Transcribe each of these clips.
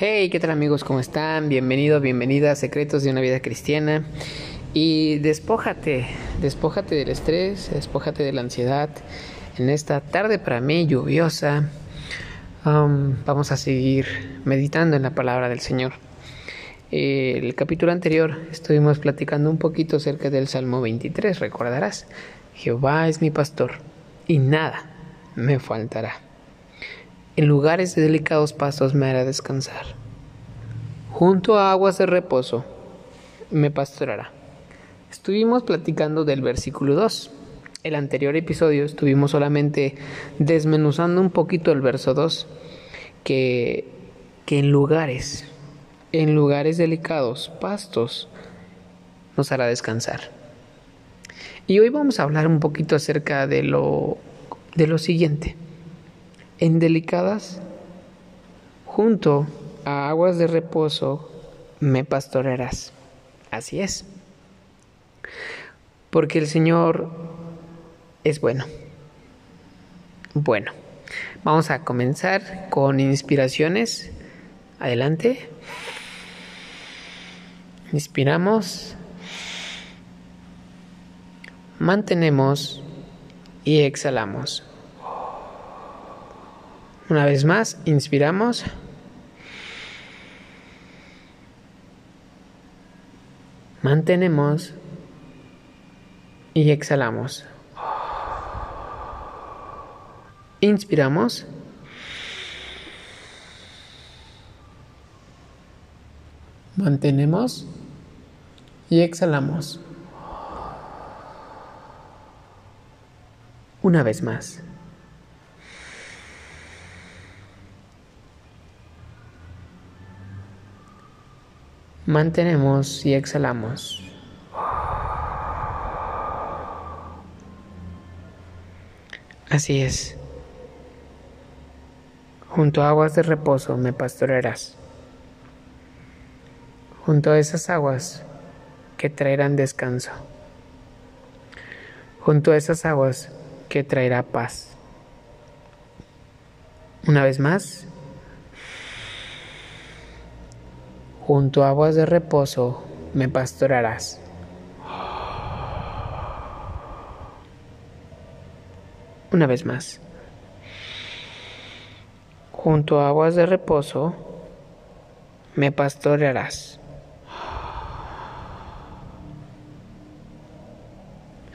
Hey, ¿qué tal amigos? ¿Cómo están? Bienvenido, bienvenida a Secretos de una Vida Cristiana. Y despójate, despójate del estrés, despójate de la ansiedad. En esta tarde para mí lluviosa, um, vamos a seguir meditando en la palabra del Señor. el capítulo anterior estuvimos platicando un poquito acerca del Salmo 23, recordarás. Jehová es mi pastor y nada me faltará. En lugares de delicados pastos me hará descansar. Junto a aguas de reposo me pastorará. Estuvimos platicando del versículo 2. El anterior episodio estuvimos solamente desmenuzando un poquito el verso 2, que, que en lugares, en lugares delicados, pastos, nos hará descansar. Y hoy vamos a hablar un poquito acerca de lo, de lo siguiente en delicadas, junto a aguas de reposo me pastorearás. Así es. Porque el Señor es bueno. Bueno, vamos a comenzar con inspiraciones. Adelante. Inspiramos. Mantenemos y exhalamos. Una vez más, inspiramos. Mantenemos y exhalamos. Inspiramos. Mantenemos y exhalamos. Una vez más. Mantenemos y exhalamos. Así es. Junto a aguas de reposo me pastorearás. Junto a esas aguas que traerán descanso. Junto a esas aguas que traerá paz. Una vez más, junto a aguas de reposo me pastorarás. Una vez más. Junto a aguas de reposo me pastorearás.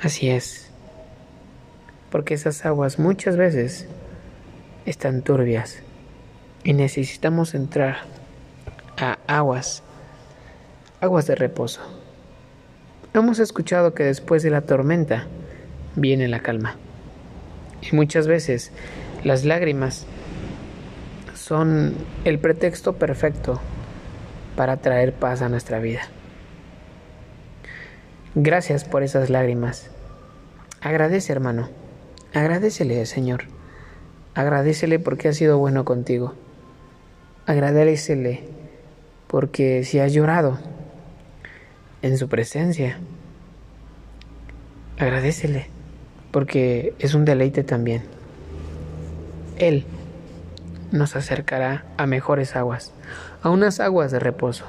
Así es. Porque esas aguas muchas veces están turbias y necesitamos entrar a aguas, aguas de reposo. Hemos escuchado que después de la tormenta viene la calma. Y muchas veces las lágrimas son el pretexto perfecto para traer paz a nuestra vida. Gracias por esas lágrimas. Agradece, hermano. Agradecele, Señor. Agradecele porque ha sido bueno contigo. Agradecele porque si has llorado en su presencia, agradecele, porque es un deleite también. Él nos acercará a mejores aguas, a unas aguas de reposo.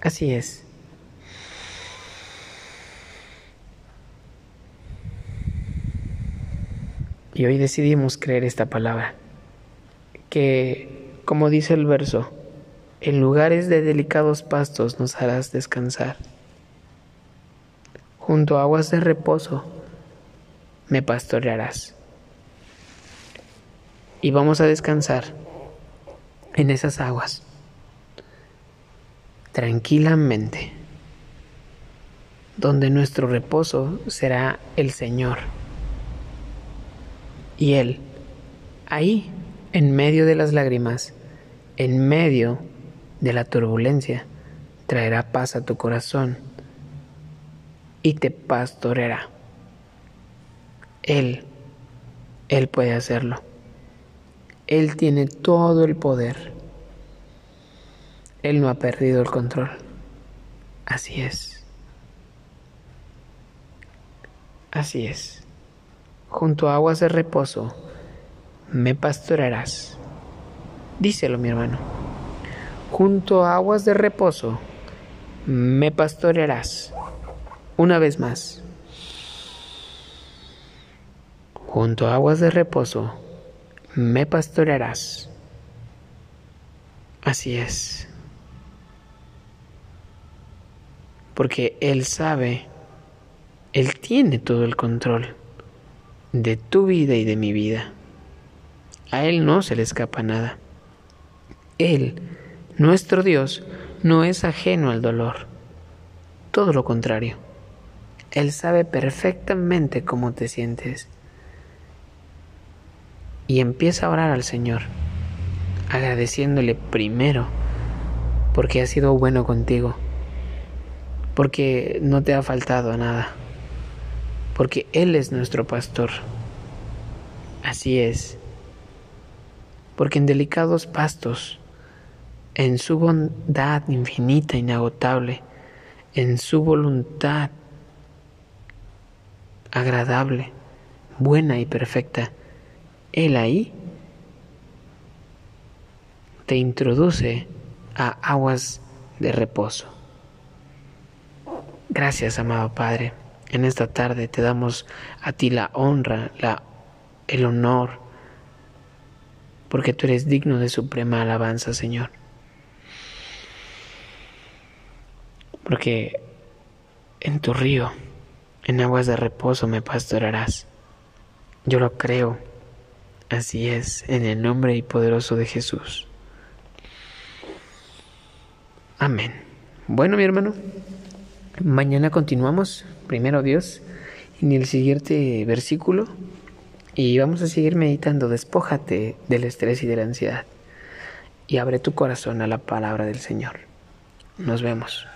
Así es. Y hoy decidimos creer esta palabra, que, como dice el verso, en lugares de delicados pastos nos harás descansar. Junto a aguas de reposo me pastorearás. Y vamos a descansar en esas aguas tranquilamente, donde nuestro reposo será el Señor. Y Él, ahí, en medio de las lágrimas, en medio de la turbulencia, traerá paz a tu corazón y te pastoreará. Él, Él puede hacerlo. Él tiene todo el poder. Él no ha perdido el control. Así es. Así es. Junto a aguas de reposo me pastorearás. Díselo, mi hermano. Junto a aguas de reposo me pastorearás. Una vez más. Junto a aguas de reposo me pastorearás. Así es. Porque Él sabe, Él tiene todo el control de tu vida y de mi vida. A Él no se le escapa nada. Él, nuestro Dios, no es ajeno al dolor. Todo lo contrario. Él sabe perfectamente cómo te sientes. Y empieza a orar al Señor, agradeciéndole primero porque ha sido bueno contigo, porque no te ha faltado nada, porque Él es nuestro pastor. Así es, porque en delicados pastos en su bondad infinita, inagotable, en su voluntad agradable, buena y perfecta, Él ahí te introduce a aguas de reposo. Gracias, amado Padre. En esta tarde te damos a ti la honra, la, el honor, porque tú eres digno de suprema alabanza, Señor. Porque en tu río, en aguas de reposo me pastorarás. Yo lo creo, así es, en el nombre y poderoso de Jesús. Amén. Bueno, mi hermano, mañana continuamos, primero Dios, en el siguiente versículo y vamos a seguir meditando, despójate del estrés y de la ansiedad y abre tu corazón a la palabra del Señor. Nos vemos.